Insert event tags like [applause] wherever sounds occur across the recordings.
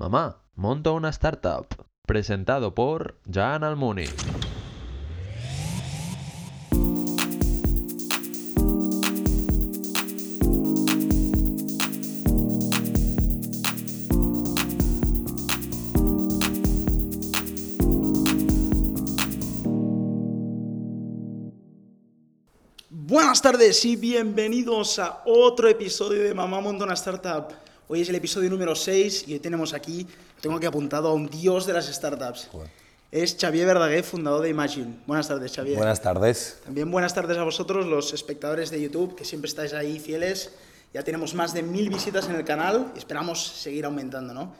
Mamá, monto una startup. Presentado por Jan Almuni. Buenas tardes y bienvenidos a otro episodio de Mamá Monta una Startup. Hoy es el episodio número 6 y hoy tenemos aquí, tengo aquí apuntado a un dios de las startups. Es Xavier Verdaguer, fundador de Imagine. Buenas tardes, Xavier. Buenas tardes. También buenas tardes a vosotros, los espectadores de YouTube, que siempre estáis ahí fieles. Ya tenemos más de mil visitas en el canal y esperamos seguir aumentando, ¿no?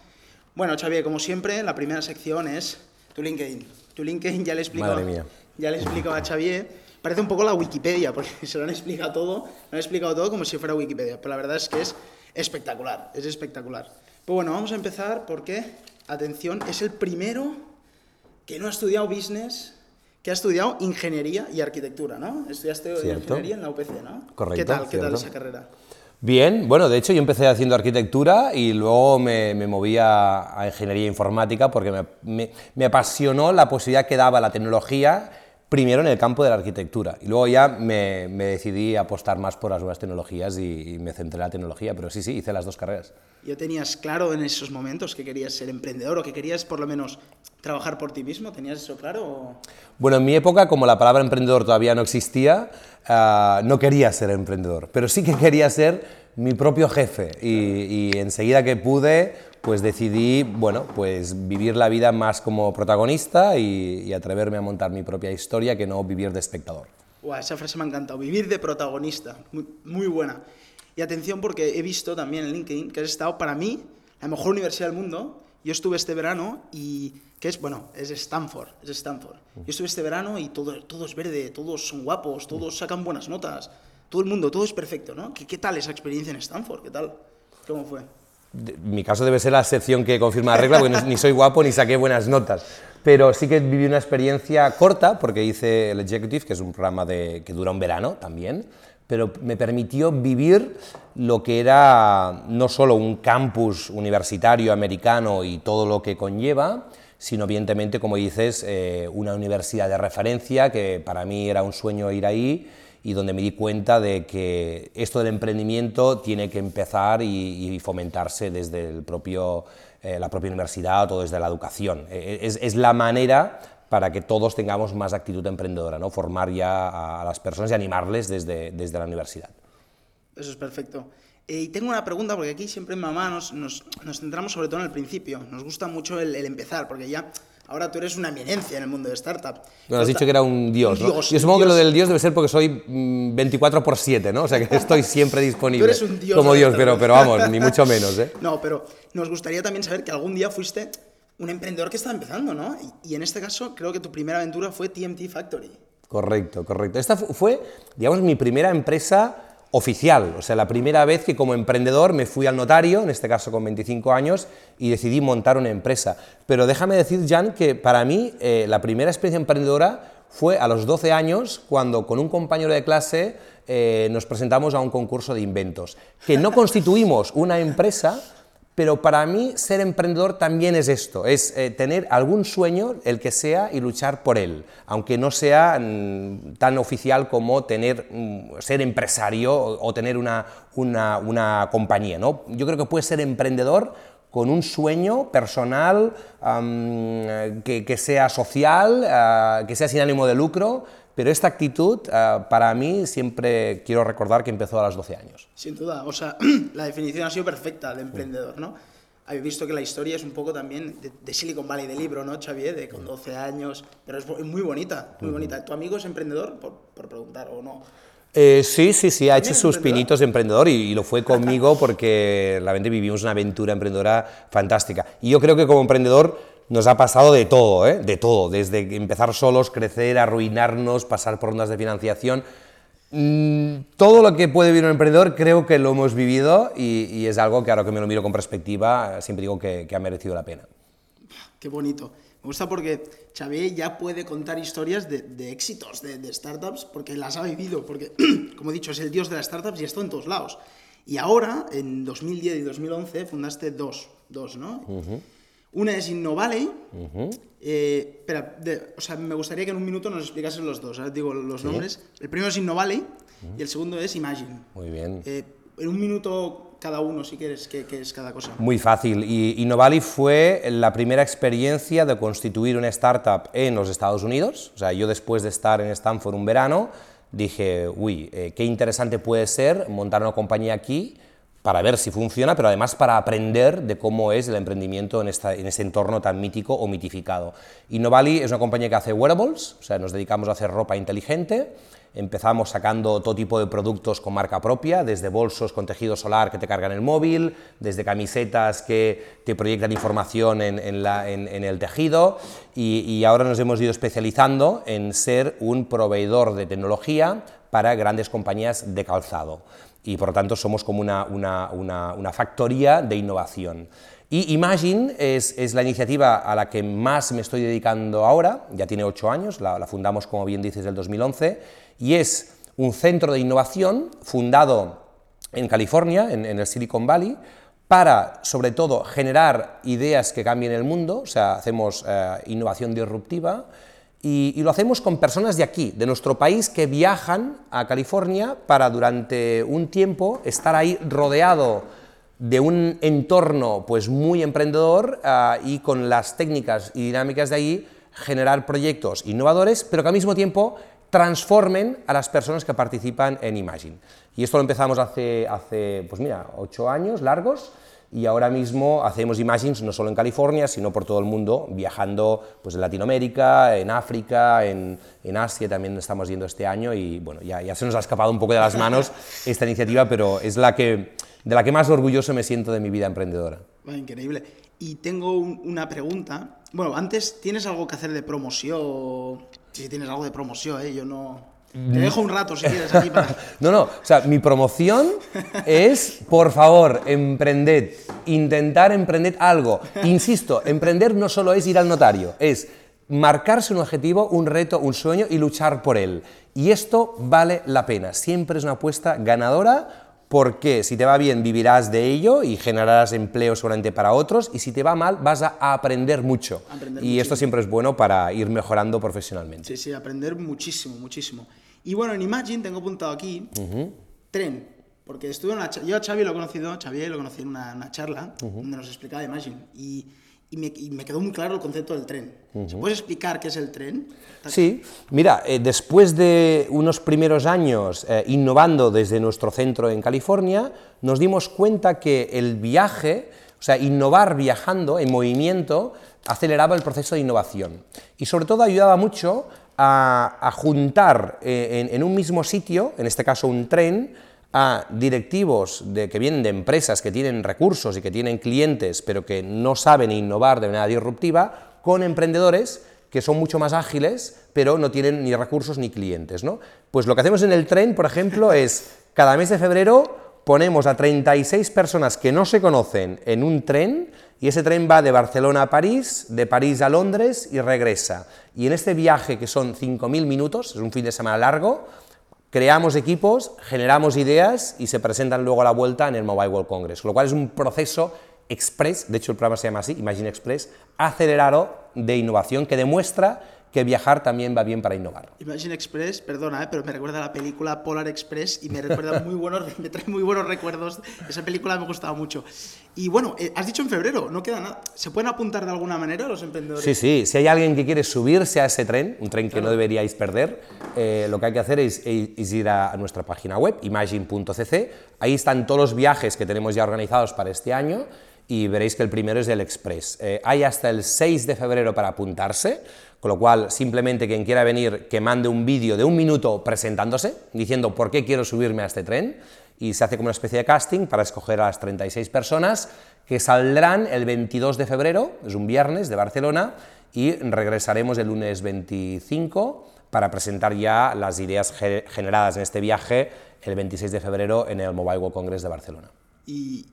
Bueno, Xavier, como siempre, la primera sección es tu LinkedIn. Tu LinkedIn ya le he explicado, Madre mía. Ya le he explicado a Xavier. Parece un poco la Wikipedia, porque [laughs] se lo han explicado todo, lo han explicado todo como si fuera Wikipedia, pero la verdad es que es espectacular, es espectacular. Pues bueno, vamos a empezar porque, atención, es el primero que no ha estudiado business, que ha estudiado ingeniería y arquitectura, ¿no? Estudiaste Cierto. ingeniería en la UPC, ¿no? Correcto, ¿Qué tal, qué tal esa carrera? Bien, bueno, de hecho yo empecé haciendo arquitectura y luego me, me moví a, a ingeniería informática porque me, me- me apasionó la posibilidad que daba la tecnología, primero en el campo de la arquitectura y luego ya me, me decidí a apostar más por las nuevas tecnologías y, y me centré en la tecnología, pero sí, sí, hice las dos carreras. ¿Ya tenías claro en esos momentos que querías ser emprendedor o que querías por lo menos trabajar por ti mismo? ¿Tenías eso claro? o- Bueno, en mi época, como la palabra emprendedor todavía no existía, ah, no quería ser emprendedor, pero sí que quería ser mi propio jefe y, y enseguida que pude, pues decidí, bueno, pues vivir la vida más como protagonista y, y atreverme a montar mi propia historia que no vivir de espectador. Buah, esa frase me ha encantado. Vivir de protagonista. Muy, muy buena. Y atención porque he visto también en LinkedIn que has estado, para mí, la mejor universidad del mundo. Yo estuve este verano y... que es? Bueno, es Stanford. Es Stanford. Yo estuve este verano y todo, todo es verde, todos son guapos, todos sacan buenas notas. Todo el mundo, todo es perfecto, ¿no? ¿Qué, qué tal esa experiencia en Stanford? ¿Qué tal? ¿Cómo fue? Mi caso debe ser la excepción que confirma la regla, porque ni soy guapo ni saqué buenas notas. Pero sí que viví una experiencia corta, porque hice el Executive, que es un programa de, que dura un verano también, pero me permitió vivir lo que era no solo un campus universitario americano y todo lo que conlleva, sino evidentemente, como dices, eh, una universidad de referencia, que para mí era un sueño ir ahí, y donde me di cuenta de que esto del emprendimiento tiene que empezar y, y fomentarse desde el propio, eh, la propia universidad o desde la educación. Eh, Es, es la manera para que todos tengamos más actitud emprendedora, ¿no? formar ya a, a las personas y animarles desde, desde la universidad. Eso es perfecto. Eh, y tengo una pregunta, porque aquí siempre en mamá nos, nos, nos centramos sobre todo en el principio. Nos gusta mucho el, el empezar, porque ya ahora tú eres una eminencia en el mundo de startup. Bueno, has dicho que era un dios, Un ¿no? dios, Yo supongo que lo del dios debe ser porque soy mm, 24 por 7, ¿no? O sea que [laughs] estoy siempre disponible. Tú eres un dios Como dios, pero, pero vamos, ni mucho menos, ¿eh? [laughs] No, pero nos gustaría también saber que algún día fuiste un emprendedor que estaba empezando, ¿no? Y, y en este caso creo que tu primera aventura fue TMT Factory. Correcto, correcto. Esta fu- fue, digamos, mi primera empresa oficial, o sea, la primera vez que como emprendedor me fui al notario, en este caso con 25 años, y decidí montar una empresa. Pero déjame decir, Jan, que para mí eh, la primera experiencia emprendedora fue a los 12 años, cuando con un compañero de clase eh, nos presentamos a un concurso de inventos, que no constituimos una empresa, pero para mí ser emprendedor también es esto, es eh, tener algún sueño, el que sea, y luchar por él, aunque no sea mm, tan oficial como tener, mm, ser empresario o, tener una, una, una compañía. ¿no? Yo creo que puedes ser emprendedor con un sueño personal, am, que, que sea social, ah, que sea sin ánimo de lucro, pero esta actitud, ah, para mí, siempre quiero recordar que empezó a los 12 años. Sin duda, o sea, [clears throat] la definición ha sido perfecta de emprendedor, ¿no? Habéis visto que la historia es un poco también de, de Silicon Valley, de libro, ¿no, Xavier? De con 12 años, pero es muy bonita, muy bonita. ¿Tu amigo es emprendedor? Por, por preguntar, ¿o no? Eh, sí, sí, sí, ha hecho sus pinitos de emprendedor y, y lo fue [laughs] conmigo porque realmente vivimos una aventura emprendedora fantástica. Y yo creo que como emprendedor nos ha pasado de todo, ¿eh? de todo, desde empezar solos, crecer, arruinarnos, pasar por rondas de financiación. Mm, todo lo que puede vivir un emprendedor creo que lo hemos vivido y, y es algo que ahora que me lo miro con perspectiva siempre digo que, que ha merecido la pena. Qué bonito. Me gusta porque Xavier ya puede contar historias de, de éxitos de, de startups porque las ha vivido, porque, [clears throat] como he dicho, es el dios de las startups y está en todos lados. Y ahora, en 2010 y 2011, fundaste dos, dos ¿no? Una es InnoValley. eh, espera, de- o sea, me gustaría que en un minuto nos explicases los dos. Ahora digo los nombres. El primero es InnoValley y el segundo es Imagine. Muy bien. Eh, en un minuto cada uno, si quieres, ¿qué, qué es cada cosa? Muy fácil. Y Innovali fue la primera experiencia de constituir una startup en los Estados Unidos. O sea, yo después de estar en Stanford un verano, dije, uy, eh, qué interesante puede ser montar una compañía aquí para ver si funciona, pero además para aprender de cómo es el emprendimiento en, este entorno tan mítico o mitificado. Innovali es una compañía que hace wearables, o sea, nos dedicamos a hacer ropa inteligente. Empezamos sacando todo tipo de productos con marca propia, desde bolsos con tejido solar que te cargan el móvil, desde camisetas que te proyectan información en, el tejido y ahora nos hemos ido especializando en ser un proveedor de tecnología para grandes compañías de calzado y por lo tanto somos como una, una- una- factoría de innovación. Y Imagine es, es la iniciativa a la que más me estoy dedicando ahora, ya tiene ocho años, la, fundamos como bien dices el 2011, y es un centro de innovación fundado en California, en, en el Silicon Valley, para, sobre todo, generar ideas que cambien el mundo, o sea, hacemos eh, innovación disruptiva, y, lo hacemos con personas de aquí, de nuestro país, que viajan a California para durante un tiempo estar ahí rodeado de un entorno pues muy emprendedor ah, y con las técnicas y dinámicas de ahí generar proyectos innovadores, pero que al mismo tiempo transformen a las personas que participan en Imagine. Y esto lo empezamos hace, hace pues mira, ocho años largos y ahora mismo hacemos Imagines no solo en California, sino por todo el mundo, viajando pues, en Latinoamérica, en África, en, en Asia también estamos yendo este año y bueno, ya, ya se nos ha escapado un poco de las manos [laughs] esta iniciativa, pero es la que, de la que más orgulloso me siento de mi vida emprendedora. Va, increíble. Y tengo un- una pregunta. Bueno, antes, ¿tienes algo que hacer de promoción? Si tienes algo de promoción, ¿eh? Yo no... Te dejo un rato si quieres aquí para... [laughs] No, no, o sea, mi promoción es, por favor, emprended, intentar emprender algo. Insisto, emprender no solo es ir al notario, es marcarse un objetivo, un reto, un sueño y luchar por él. Y esto vale la pena, siempre es una apuesta ganadora porque si te va bien vivirás de ello y generarás empleo seguramente para otros y si te va mal vas a aprender mucho. Aprender y esto siempre es bueno para ir mejorando profesionalmente. Sí, sí, aprender muchísimo, muchísimo. Y bueno, en Imagine tengo apuntado aquí tren, porque estuve en una yo a Xavi lo he conocido, Xavi lo conocí en una, una charla donde nos explicaba Imagine y, y me, y me quedó muy claro el concepto del tren. ¿Se puedes explicar qué es el tren? Sí, mira, eh, después de unos primeros años eh, innovando desde nuestro centro en California, nos dimos cuenta que el viaje, o sea, innovar viajando en movimiento, aceleraba el proceso de innovación. Y sobre todo ayudaba mucho a, juntar eh, en, en un mismo sitio, en este caso un tren, a directivos de, que vienen de empresas que tienen recursos y que tienen clientes, pero que no saben innovar de manera disruptiva, con emprendedores que son mucho más ágiles, pero no tienen ni recursos ni clientes. ¿no? Pues lo que hacemos en el tren, por ejemplo, es cada mes de febrero ponemos a 36 personas que no se conocen en un tren y ese tren va de Barcelona a París, de París a Londres y regresa. Y en este viaje, que son 5.000 minutos, es un fin de semana largo, creamos equipos, generamos ideas y se presentan luego a la vuelta en el Mobile World Congress, con lo cual es un proceso express, de hecho el programa se llama así, Imagine Express, acelerado de innovación que demuestra que viajar también va bien para innovar. Imagine Express, perdona, eh, pero me recuerda a la película Polar Express y me recuerda muy buenos, [laughs] me trae muy buenos recuerdos. Esa película me gustaba mucho. Y bueno, eh, has dicho en febrero, no queda nada. ¿Se pueden apuntar de alguna manera los emprendedores? Sí, sí, si hay alguien que quiere subirse a ese tren, un tren que no deberíais perder, eh, lo que hay que hacer es, es ir a, a nuestra página web, imagine.cc, ahí están todos los viajes que tenemos ya organizados para este año y veréis que el primero es el Express. Eh, hay hasta el 6 de febrero para apuntarse, con lo cual simplemente quien quiera venir que mande un vídeo de un minuto presentándose, diciendo por qué quiero subirme a este tren, y se hace como una especie de casting para escoger a las 36 personas que saldrán el 22 de febrero, es un viernes, de Barcelona, y regresaremos el lunes 25 para presentar ya las ideas ge- generadas en este viaje el 26 de febrero en el Mobile World Congress de Barcelona. Y,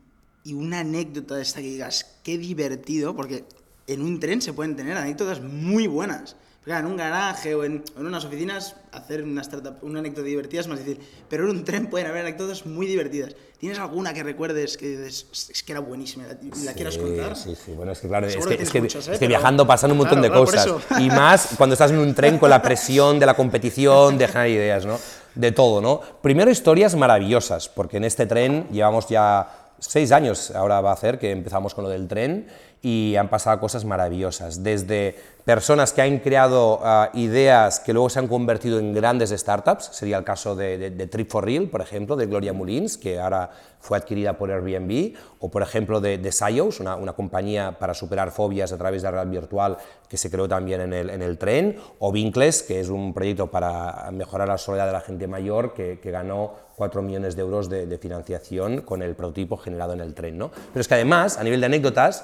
y una anécdota de esta que digas, qué divertido, porque en un tren se pueden tener anécdotas muy buenas. Claro, en un garaje o en, en unas oficinas hacer una, startup, una anécdota divertida es más difícil. Pero en un tren pueden haber anécdotas muy divertidas. ¿Tienes alguna que recuerdes que es que era buenísima y la, la quieras Sí, contar? Sí, sí, bueno, es que claro, es que, que es tienes que- muchas, ¿eh? es que Pero- viajando pasan un montón Claro, de cosas. Y más [laughs] cuando estás en un tren con la presión de la competición, de generar ideas, ¿no? De todo, ¿no? Primero historias maravillosas, porque en este tren llevamos ya seis años, ahora va a hacer, que empezamos con lo del tren, y han pasado cosas maravillosas, desde personas que han creado ah, ideas que luego se han convertido en grandes startups, sería el caso de, de- Trip for Real, por ejemplo, de Gloria Mullins, que ahora fue adquirida por Airbnb, o por ejemplo de, de una, una compañía para superar fobias a través de la realidad virtual que se creó también en el, en el tren, o Vincles, que es un proyecto para mejorar la soledad de la gente mayor, que ganó 4 millones de euros de, de financiación con el prototipo generado en el tren. ¿no? Pero es que además, a nivel de anécdotas,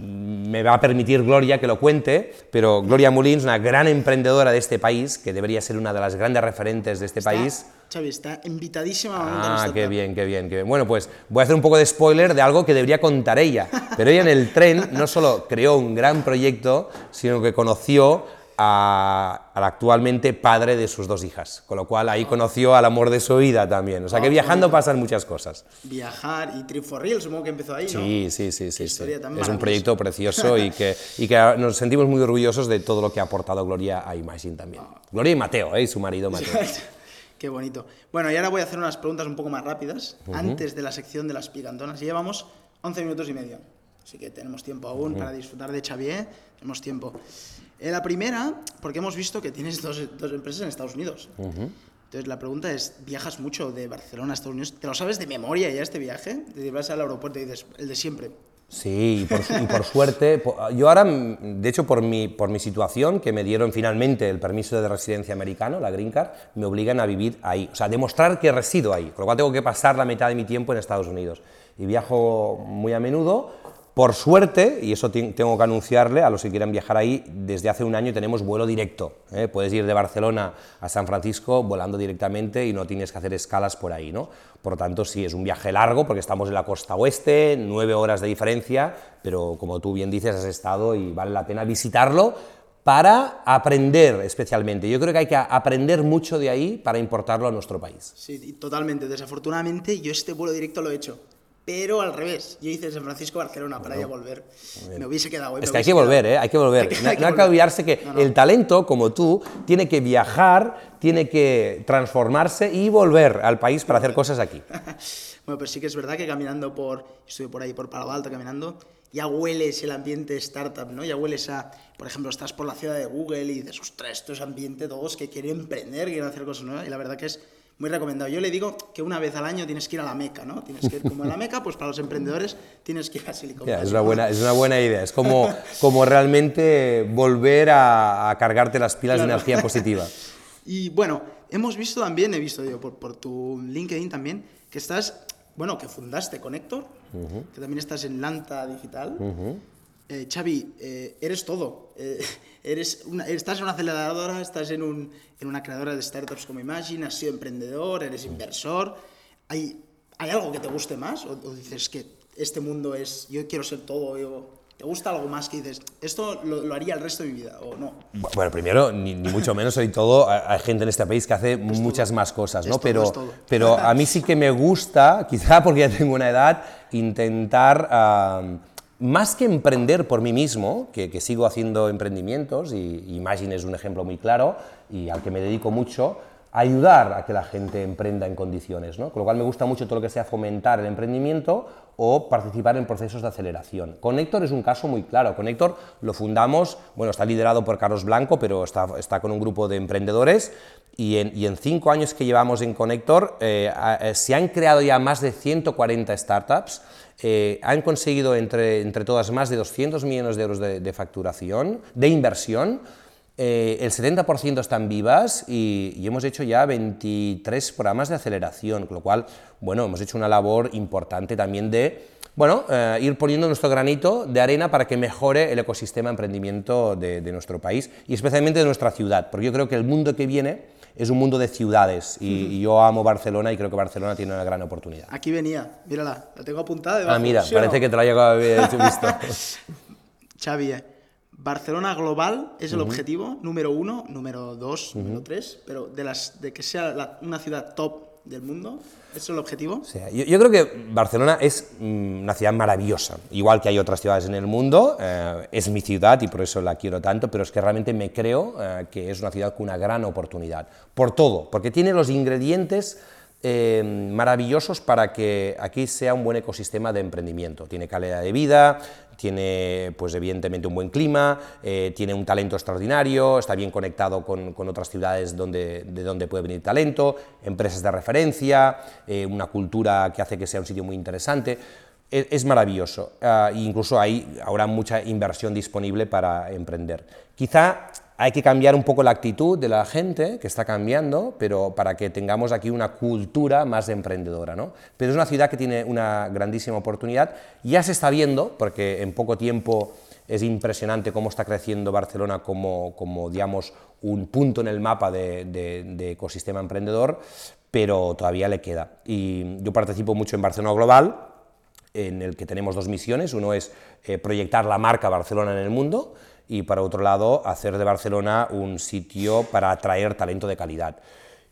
me va a permitir Gloria que lo cuente, pero Gloria Mullins, una gran emprendedora de este país, que debería ser una de las grandes referentes de este Está- país. Xavi, está invitadísima a Ah, qué bien, qué bien, qué bien. Bueno, pues voy a hacer un poco de spoiler de algo que debería contar ella. Pero ella en el tren no solo creó un gran proyecto, sino que conoció a- al actualmente padre de sus dos hijas. Con lo cual ahí conoció al amor de su vida también. O sea que Ah, viajando pasan muchas cosas. Viajar y Trip for Real, supongo que empezó ahí, ¿no? Sí, sí, sí, sí. sí. Es un proyecto precioso y que, y que nos sentimos muy orgullosos de todo lo que ha aportado Gloria a Imagine también. Gloria y Mateo, ¿eh? y su marido Mateo. [laughs] Qué bonito. Bueno, y ahora voy a hacer unas preguntas un poco más rápidas, antes de la sección de las picantonas. Llevamos 11 minutos y medio, así que tenemos tiempo aún para disfrutar de Xavier, tenemos tiempo. Eh, la primera, porque hemos visto que tienes dos, dos empresas en Estados Unidos. Entonces la pregunta es, ¿viajas mucho de Barcelona a Estados Unidos? ¿Te lo sabes de memoria ya este viaje? Te vas al aeropuerto y dices, el de siempre. Sí, y por, y por suerte, yo ahora, de hecho, por mi, por mi situación, que me dieron finalmente el permiso de residencia americano, la Green Card, me obligan a vivir ahí, o sea, demostrar que resido ahí, con lo cual tengo que pasar la mitad de mi tiempo en Estados Unidos. Y viajo muy a menudo, por suerte, y eso tengo que anunciarle a los que quieran viajar ahí, desde hace un año tenemos vuelo directo. ¿eh? Puedes ir de Barcelona a San Francisco volando directamente y no tienes que hacer escalas por ahí. ¿no? Por lo tanto, sí, es un viaje largo porque estamos en la costa oeste, nueve horas de diferencia, pero como tú bien dices, has estado y vale la pena visitarlo para aprender especialmente. Yo creo que hay que aprender mucho de ahí para importarlo a nuestro país. Sí, totalmente. Desafortunadamente, yo este vuelo directo lo he hecho. Pero al revés, yo hice San Francisco-Barcelona para ya volver. Me hubiese quedado. ¿eh? Es que hay que volver. ¿eh? hay que volver. [laughs] Hay que- no hay que no hay que olvidarse que No, el talento, como tú, tiene que viajar, tiene que transformarse y volver al país para hacer cosas aquí. [laughs] Bueno, pero sí que es verdad que caminando por. Estuve por ahí, por Palo Alto, caminando. Ya hueles el ambiente startup, ¿no? Ya hueles a. Por ejemplo, estás por la ciudad de Google y dices, ostras, esto es ambiente todos que quieren emprender, quieren hacer cosas nuevas. Y la verdad que es muy recomendado. Yo le digo que una vez al año tienes que ir a la Meca, ¿no? Tienes que ir como a la Meca, pues para los emprendedores tienes que ir a Silicon Valley. es, una buena, es una buena idea. Es como, como realmente volver a, a cargarte las pilas de energía positiva. [laughs] Y bueno, hemos visto también, he visto yo por, por tu LinkedIn también, que estás, bueno, que fundaste Connector, que también estás en Lanta Digital. Eh, Xavi, eh, eres todo. Eh, [laughs] eres una- estás en una aceleradora, estás en, un, en una creadora de startups como Imagine, has sido emprendedor, eres inversor. ¿Hay, ¿hay algo que te guste más? ¿O, o dices que este mundo es, yo quiero ser todo? yo- ¿Te gusta algo más que dices, esto lo, lo haría el resto de mi vida o no? Bueno, primero, ni, ni mucho menos soy todo. Hay gente en este país que hace muchas más cosas, ¿no? Es pero, todo. pero a mí sí que me gusta, [laughs] quizá porque ya tengo una edad, intentar, más que emprender por mí mismo, que, sigo haciendo emprendimientos, y Imagine es un ejemplo muy claro, y al que me dedico mucho, ayudar a que la gente emprenda en condiciones, ¿no? Con lo cual me gusta mucho todo lo que sea fomentar el emprendimiento o participar en procesos de aceleración. Connector es un caso muy claro. Connector lo fundamos, bueno, está liderado por Carlos Blanco, pero está, está con un grupo de emprendedores y en, cinco años que llevamos en Connector eh, eh, se han creado ya más de 140 startups, eh, han conseguido entre, entre todas más de 200 millones de euros de, de facturación, de inversión, eh, el 70% están vivas y, y hemos hecho ya 23 programas de aceleración, con lo cual, bueno, hemos hecho una labor importante también de, bueno, eh, ir poniendo nuestro granito de arena para que mejore el ecosistema de emprendimiento de, de nuestro país y especialmente de nuestra ciudad, porque yo creo que el mundo que viene es un mundo de ciudades y, y yo amo Barcelona y creo que Barcelona tiene una gran oportunidad. Aquí venía, mírala, la tengo apuntada. Ah, debajo, mira, ¿sí o parece no? que te lo haya visto. [laughs] Xavi, eh, Barcelona global es el objetivo, número uno, número dos, número tres, pero de, las, de que sea la- una ciudad top del mundo, ¿ese es el objetivo? O sea, yo, yo creo que Barcelona es mm, una ciudad maravillosa, igual que hay otras ciudades en el mundo, eh, es mi ciudad y por eso la quiero tanto, pero es que realmente me creo eh, que es una ciudad con una gran oportunidad, por todo, porque tiene los ingredientes eh, maravillosos para que aquí sea un buen ecosistema de emprendimiento. Tiene calidad de vida, tiene pues evidentemente un buen clima, eh, tiene un talento extraordinario, está bien conectado con, con otras ciudades donde, de donde puede venir talento, empresas de referencia, eh, una cultura que hace que sea un sitio muy interesante. Es, maravilloso. E incluso hay ahora mucha inversión disponible para emprender. Quizá hay que cambiar un poco la actitud de la gente, que está cambiando, pero para que tengamos aquí una cultura más emprendedora. ¿no? Pero es una ciudad que tiene una grandísima oportunidad. Ya se está viendo, porque en poco tiempo es impresionante cómo está creciendo Barcelona como, como digamos, un punto en el mapa de, ecosistema emprendedor, pero todavía le queda. Y yo participo mucho en Barcelona Global, en el que tenemos dos misiones. Uno es eh, proyectar la marca Barcelona en el mundo y, para otro lado, hacer de Barcelona un sitio para atraer talento de calidad.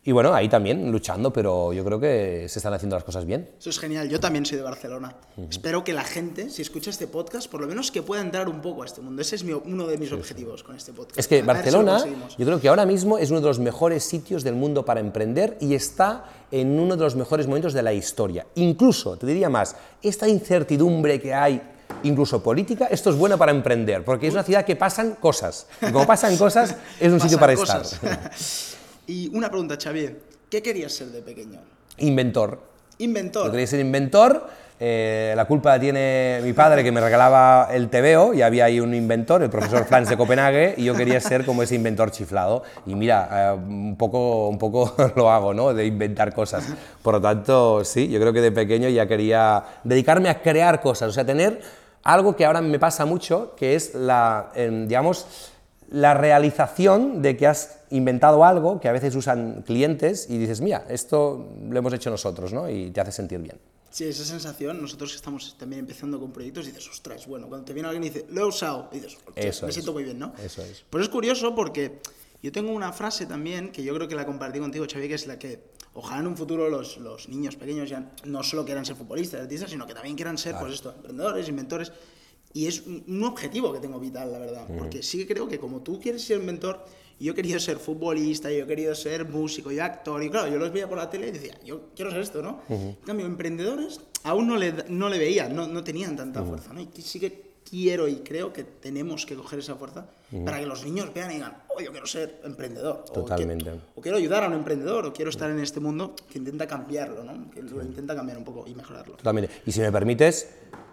Y bueno, ahí también luchando, pero yo creo que se están haciendo las cosas bien. Eso es genial, yo también soy de Barcelona. Espero que la gente, si escucha este podcast, por lo menos que pueda entrar un poco a este mundo. Ese es mi- uno de mis objetivos con este podcast. Es que A si Barcelona, conseguimos. yo creo que ahora mismo es uno de los mejores sitios del mundo para emprender y está en uno de los mejores momentos de la historia. Incluso, te diría más, esta incertidumbre que hay, incluso política, esto es bueno para emprender, porque es una ciudad que pasan cosas. Y como pasan cosas, es un sitio para cosas. estar. [laughs] y una pregunta, Xavier. ¿Qué querías ser de pequeño? Inventor. Inventor. Yo quería ser inventor. Eh, la culpa tiene mi padre que me regalaba el TVO y había ahí un inventor, el profesor Franz de Copenhague, y yo quería ser como ese inventor chiflado. Y mira, eh, un, poco, un poco [laughs] lo hago, ¿no? De inventar cosas. Por lo tanto, sí, yo creo que de pequeño ya quería dedicarme a crear cosas, o sea, tener algo que ahora me pasa mucho, que es la, em, digamos, la realización de que has inventado algo que a veces usan clientes y dices, mira, esto lo hemos hecho nosotros, ¿no? Y te hace sentir bien. Sí, esa sensación, nosotros que estamos también empezando con proyectos, dices, ostras, bueno, cuando te viene alguien y dice, lo he usado, y dices, "Hostia, Eso me es. siento muy bien, ¿no? Eso es. Pues es curioso porque yo tengo una frase también que yo creo que la compartí contigo, Xavi, que es la que ojalá en un futuro los, los niños pequeños ya no solo quieran ser futbolistas, artistas, sino que también quieran ser, pues esto, emprendedores, inventores. Y es un objetivo que tengo vital, la verdad. Porque sí que creo que como tú quieres ser inventor, y yo he querido ser futbolista, yo he querido ser músico y actor, y claro, yo los veía por la tele y decía, yo quiero ser esto, ¿no? En cambio, emprendedores aún no le, no le veía, no, no tenían tanta fuerza, ¿no? Y sí que quiero y creo que tenemos que coger esa fuerza para que los niños vean y digan, oh, yo quiero ser emprendedor. o Totalmente. quiero- O, quiero ayudar a un emprendedor, o quiero estar en este mundo que intenta cambiarlo, ¿no? Que lo intenta cambiar un poco y mejorarlo. Totalmente. Y si me permites,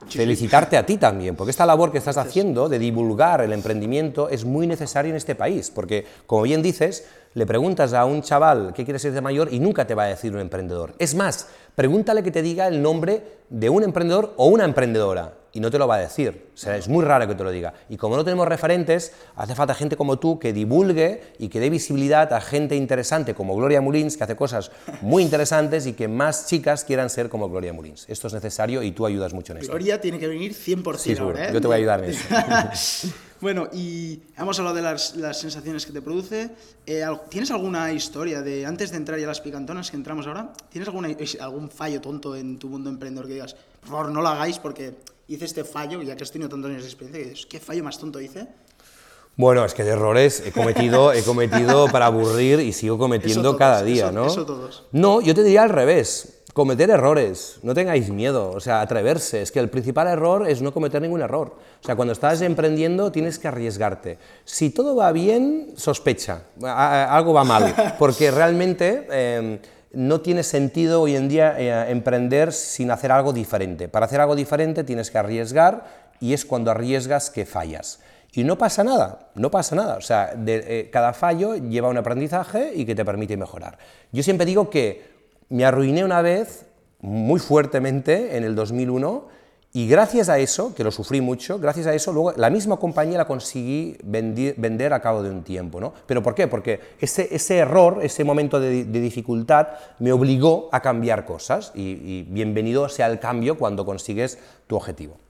felicitarte a ti también, porque esta labor que estás haciendo de divulgar el emprendimiento es muy necesaria en este país, porque, como bien dices, le preguntas a un chaval qué quiere ser de mayor y nunca te va a decir un emprendedor. Es más, pregúntale que te diga el nombre de un emprendedor o una emprendedora y no te lo va a decir. O sea, es muy raro que te lo diga. Y como no tenemos referentes, hace falta gente como tú que divulgue y que dé visibilidad a gente interesante como Gloria Mulins, que hace cosas muy interesantes y que más chicas quieran ser como Gloria Mulins. Esto es necesario y tú ayudas mucho en esto. Gloria tiene que venir 100% Sí, ahora, ¿eh? Yo te voy a ayudar en eso. [laughs] bueno, y hemos hablado de las, las sensaciones que te produce. Eh, ¿Tienes alguna historia de, antes de entrar ya a las picantonas que entramos ahora, ¿tienes alguna, algún fallo tonto en tu mundo emprendedor que digas, por favor, no lo hagáis porque hice este fallo, ya que has tenido tantos años de experiencia, dices, ¿qué fallo más tonto hice? Bueno, es que de errores he cometido, he cometido para aburrir y sigo cometiendo todos, cada día, eso- ¿no? eso todos. No, yo te diría al revés. Cometer errores, no tengáis miedo, o sea, atreverse. Es que el principal error es no cometer ningún error. O sea, cuando estás emprendiendo tienes que arriesgarte. Si todo va bien, sospecha, algo va mal, [laughs] porque realmente eh, no tiene sentido hoy en día eh, emprender sin hacer algo diferente. Para hacer algo diferente tienes que arriesgar y es cuando arriesgas que fallas. Y no pasa nada, no pasa nada. O sea, eh, cada fallo lleva un aprendizaje y que te permite mejorar. Yo siempre digo que me arruiné una vez muy fuertemente en el 2001 y gracias a eso, que lo sufrí mucho, gracias a eso luego la misma compañía la conseguí vender a cabo de un tiempo. ¿no? ¿Pero por qué? Porque ese, error, ese momento de, dificultad me obligó a cambiar cosas y bienvenido sea el cambio cuando consigues tu objetivo.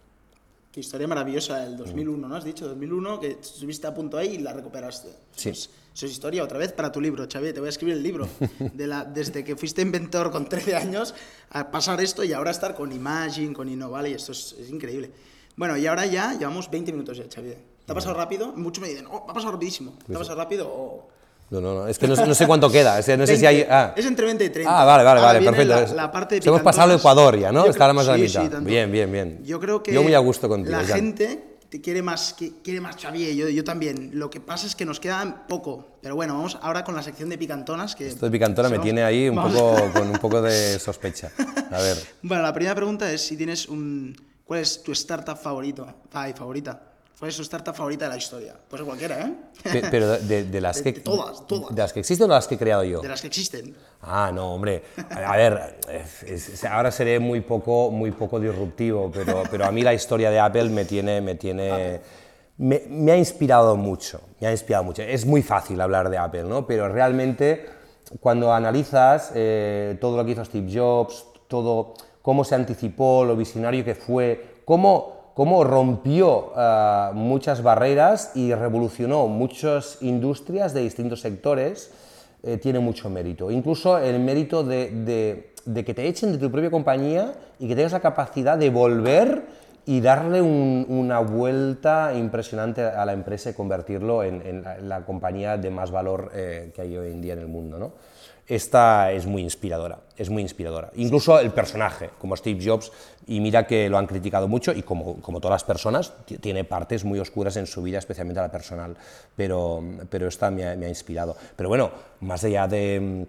Qué historia maravillosa, el 2001, ¿no? Has dicho 2001, que estuviste a punto ahí y la recuperaste. Sí. Eso es, eso es historia, otra vez para tu libro, Xavier. Te voy a escribir el libro. [laughs] De la, desde que fuiste inventor con 13 años a pasar esto y ahora estar con Imagine, con Innovale, y esto es, es increíble. Bueno, y ahora ya llevamos 20 minutos ya, Xavier. ¿Te ha pasado rápido? Muchos me dicen, oh, ha pasado rapidísimo. ¿Te ha pasado rápido o...? No, no, no, es que no, no sé cuánto queda, es que no sé si hay... 20. ah. Es entre 20 y 30. Ah, vale, vale, Ahora vale, perfecto. La, la parte de Hemos pasado el. Ecuador ya, ¿no? Está más a la sí, mitad. sí, bien, bien, bien. Yo creo que Yo muy a gusto contigo, la gente te quiere más, que- quiere más Xavier, yo, yo también. Lo que pasa es que nos queda poco. Pero bueno, vamos ahora con la sección de picantonas. Que Esto de picantona me tiene ahí un vamos- poco, con un poco de sospecha. A ver, [laughs] Bueno, la primera pregunta es si tienes un... ¿Cuál es tu startup favorito? Ay, favorita. ¿Cuál es tu startup favorita de la historia? Pues cualquiera, ¿eh? pe- pero de, de [laughs] las De- que... todas, todas. ¿De las que existen o de las que he creado yo? De las que existen. Ah, no, hombre. A ver, es- es- ahora seré muy poco, muy poco disruptivo, pero, pero a mí la historia de Apple me tiene, me tiene, me, me ha inspirado mucho. Me ha inspirado mucho. Es muy fácil hablar de Apple, ¿no? Pero realmente cuando analizas eh, todo lo que hizo Steve Jobs, todo cómo se anticipó, lo visionario que fue, cómo cómo rompió ah, muchas barreras y revolucionó muchas industrias de distintos sectores, eh, tiene mucho mérito. Incluso el mérito de, que te echen de tu propia compañía y que tengas la capacidad de volver y darle un- una vuelta impresionante a la empresa y convertirlo en, en la, en la compañía de más valor eh, que hay hoy en día en el mundo. ¿no? Esta es muy inspiradora, es muy inspiradora. Incluso el personaje, como Steve Jobs, y mira que lo han criticado mucho, y como, como todas las personas, ti- tiene partes muy oscuras en su vida, especialmente la personal, pero, pero esta me ha, me ha inspirado. Pero bueno, más allá de,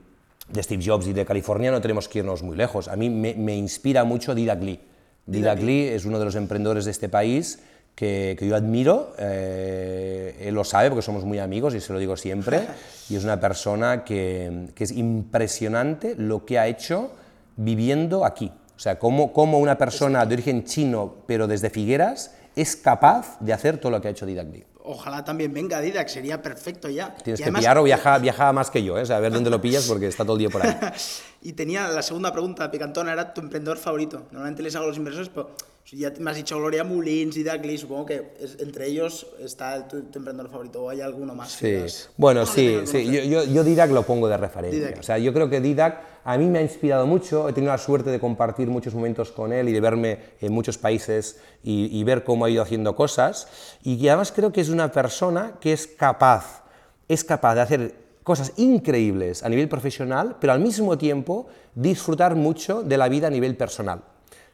de Steve Jobs y de California, no tenemos que irnos muy lejos. A mí me, me inspira mucho Didac Lee. Didac Lee es uno de los emprendedores de este país que, que yo admiro, eh, él lo sabe porque somos muy amigos y se lo digo siempre, [laughs] y es una persona que, que es impresionante lo que ha hecho viviendo aquí. O sea, cómo, cómo una persona de origen chino, pero desde Figueras, es capaz de hacer todo lo que ha hecho Didac Lee. Ojalá también venga Didac, sería perfecto ya. Tienes Y que además- pillar o viaja, [laughs] viaja más que yo, ¿eh? O sea, a ver dónde lo pillas porque está todo el día por ahí. [laughs] Y tenía la segunda pregunta, Picantona, era tu emprendedor favorito. Normalmente les hago a los inversores, pero ya me has dicho Gloria Mullins y Lee, supongo que es- entre ellos está el- tu, tu emprendedor favorito, o hay alguno más. Sí, bueno, "Ah, sí, sí. conocer". Yo, yo, yo Didac lo pongo de referencia. Didac. O sea, yo creo que Didac a mí me ha inspirado mucho. He tenido la suerte de compartir muchos momentos con él y de verme en muchos países y, y ver cómo ha ido haciendo cosas. Y que además creo que es una persona que es capaz, es capaz de hacer cosas increíbles a nivel profesional, pero al mismo tiempo disfrutar mucho de la vida a nivel personal.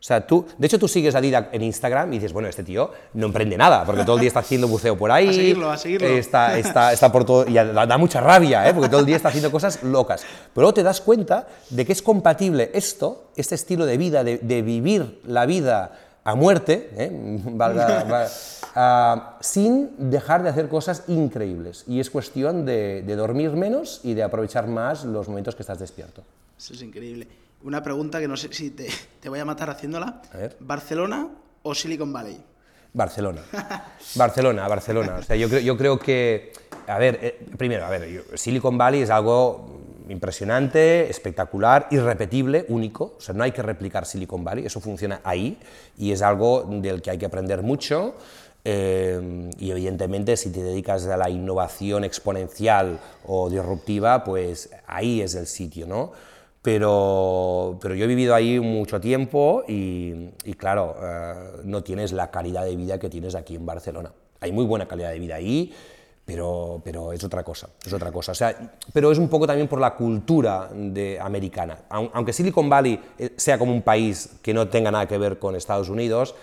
O sea, tú, de hecho, tú sigues a Didac en Instagram y dices, bueno, este tío no emprende nada, porque todo el día está haciendo buceo por [laughs] ahí. A seguirlo, a seguirlo. eh, Está, está, está por todo. Y da, da mucha rabia, ¿eh? porque todo el día está haciendo cosas locas. Pero luego te das cuenta de que es compatible esto, este estilo de vida, de, de vivir la vida a muerte, ¿eh? [laughs] Valga- va- sin dejar de hacer cosas increíbles. Y es cuestión de, de dormir menos y de aprovechar más los momentos que estás despierto. Eso es increíble. Una pregunta que no sé si te, te voy a matar haciéndola. A ver. ¿Barcelona o Silicon Valley? Barcelona. Barcelona, Barcelona. O sea, yo creo, yo creo que, a ver, eh, primero, a ver, Silicon Valley es algo impresionante, espectacular, irrepetible, único. O sea, no hay que replicar Silicon Valley, eso funciona ahí y es algo del que hay que aprender mucho. eh, y evidentemente, si te dedicas a la innovación exponencial o disruptiva, pues ahí es el sitio, ¿no? Pero, pero yo he vivido ahí mucho tiempo y, claro, eh, no tienes la calidad de vida que tienes aquí en Barcelona. Hay muy buena calidad de vida ahí, pero, pero es otra cosa, es otra cosa. O sea, pero es un poco también por la cultura de, americana. Aun- Aunque Silicon Valley eh, sea como un país que no tenga nada que ver con Estados Unidos,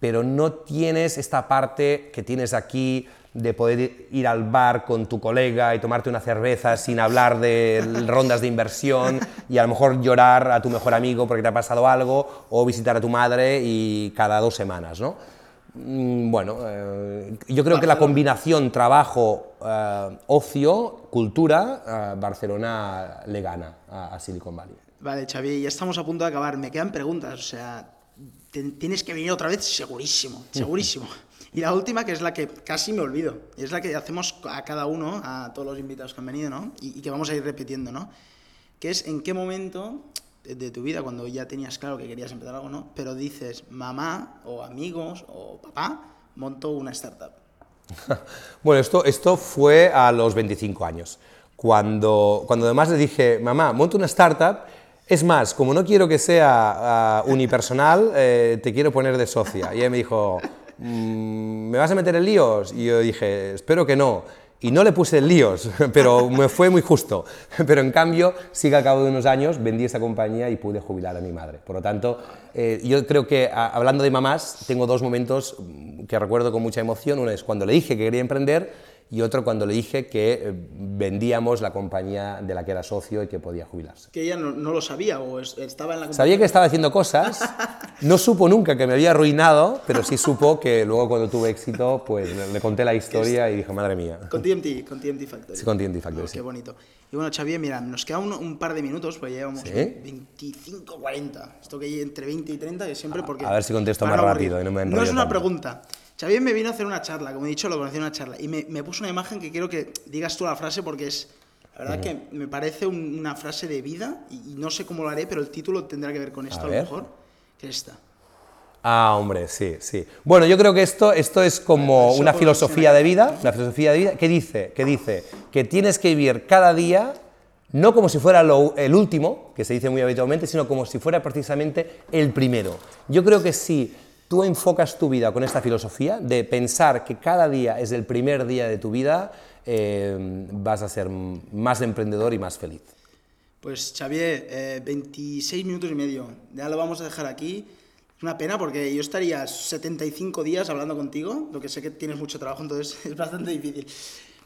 pero no tienes esta parte que tienes aquí de poder ir al bar con tu colega y tomarte una cerveza sin hablar de rondas de inversión y a lo mejor llorar a tu mejor amigo porque te ha pasado algo o visitar a tu madre y cada dos semanas, ¿no? Mm, Bueno, eh, yo creo que la combinación trabajo, eh, ocio, cultura, eh, Barcelona le gana a, a Silicon Valley. Vale, Xavi, ya estamos a punto de acabar. Me quedan preguntas, o sea, tienes que venir otra vez segurísimo, segurísimo. [laughs] Y la última, que es la que casi me olvido, y es la que hacemos a cada uno, a todos los invitados que han venido, ¿no? Y, que vamos a ir repitiendo, ¿no? Que es en qué momento de, tu vida, cuando ya tenías claro que querías empezar algo, ¿no? Pero dices, mamá o amigos o papá, monto una startup. [laughs] Bueno, esto, esto fue a los 25 años, cuando, cuando además le dije, mamá, monto una startup, es más, como no quiero que sea uh, unipersonal, eh, te quiero poner de socia. Y ella me dijo, ¿me vas a meter en líos? Y yo dije, espero que no. Y no le puse en líos, [laughs] pero me fue muy justo. [laughs] Pero en cambio, sí que al cabo de unos años vendí esa compañía y pude jubilar a mi madre. Por lo tanto, eh, yo creo que hablando de mamás, tengo dos momentos que recuerdo con mucha emoción. Uno es cuando le dije que quería emprender y otro cuando le dije que eh, vendíamos la compañía de la que era socio y que podía jubilarse. Que ella no, no lo sabía o es- estaba en la compañía. Sabía que estaba haciendo cosas, [laughs] no supo nunca que me había arruinado, pero sí supo que luego cuando tuve éxito, pues le, conté la historia y dije, madre mía. Con TMT, con TMT Factory. Sí, con TNT Factory, Oh, sí. Qué bonito. Y bueno, Xavier, mira, nos queda un, un par de minutos, pues llevamos ¿Sí? 25, 40. Esto que hay entre 20 y 30, que siempre porque... a ver si contesto más rápido y no me No es una tanto. pregunta. Xavier me vino a hacer una charla, como he dicho, lo conocí en una charla, y me, me puso una imagen que quiero que digas tú la frase porque es... La verdad que me parece un- una frase de vida y, y no sé cómo lo haré, pero el título tendrá que ver con esto a, lo mejor, que es esta. Ah, hombre, sí, sí. Bueno, yo creo que esto, esto es como Eso una filosofía de vida, una filosofía de vida que dice, que dice que tienes que vivir cada día no como si fuera lo- el último, que se dice muy habitualmente, sino como si fuera precisamente el primero. Yo creo que si tú enfocas tu vida con esta filosofía de pensar que cada día es el primer día de tu vida, eh, vas a ser más emprendedor y más feliz. Pues Xavier, eh, 26 minutos y medio. Ya lo vamos a dejar aquí. Es una pena porque yo estaría 75 días hablando contigo, lo que sé que tienes mucho trabajo, entonces [laughs] es bastante difícil.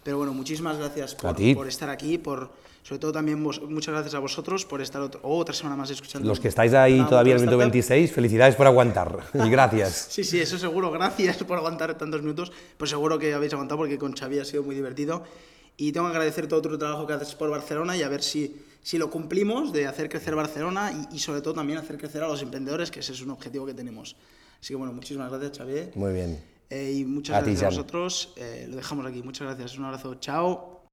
Pero bueno, muchísimas gracias por, por estar aquí, por sobre todo también vos- muchas gracias a vosotros por estar otro- otra semana más escuchando. Los que estáis ahí todavía en el minuto Startup. 26, felicidades por aguantar y gracias. [laughs] Sí, sí, eso seguro. Gracias por aguantar tantos minutos. Pues seguro que habéis aguantado porque con Xavi ha sido muy divertido. Y tengo que agradecer todo tu trabajo que haces por Barcelona y a ver si, si lo cumplimos de hacer crecer Barcelona y, y sobre todo también hacer crecer a los emprendedores, que ese es un objetivo que tenemos. Así que bueno, muchísimas gracias, Xavi. Muy bien. Y muchas gracias a vosotros. Eh, lo dejamos aquí. Muchas gracias. Un abrazo. Chao.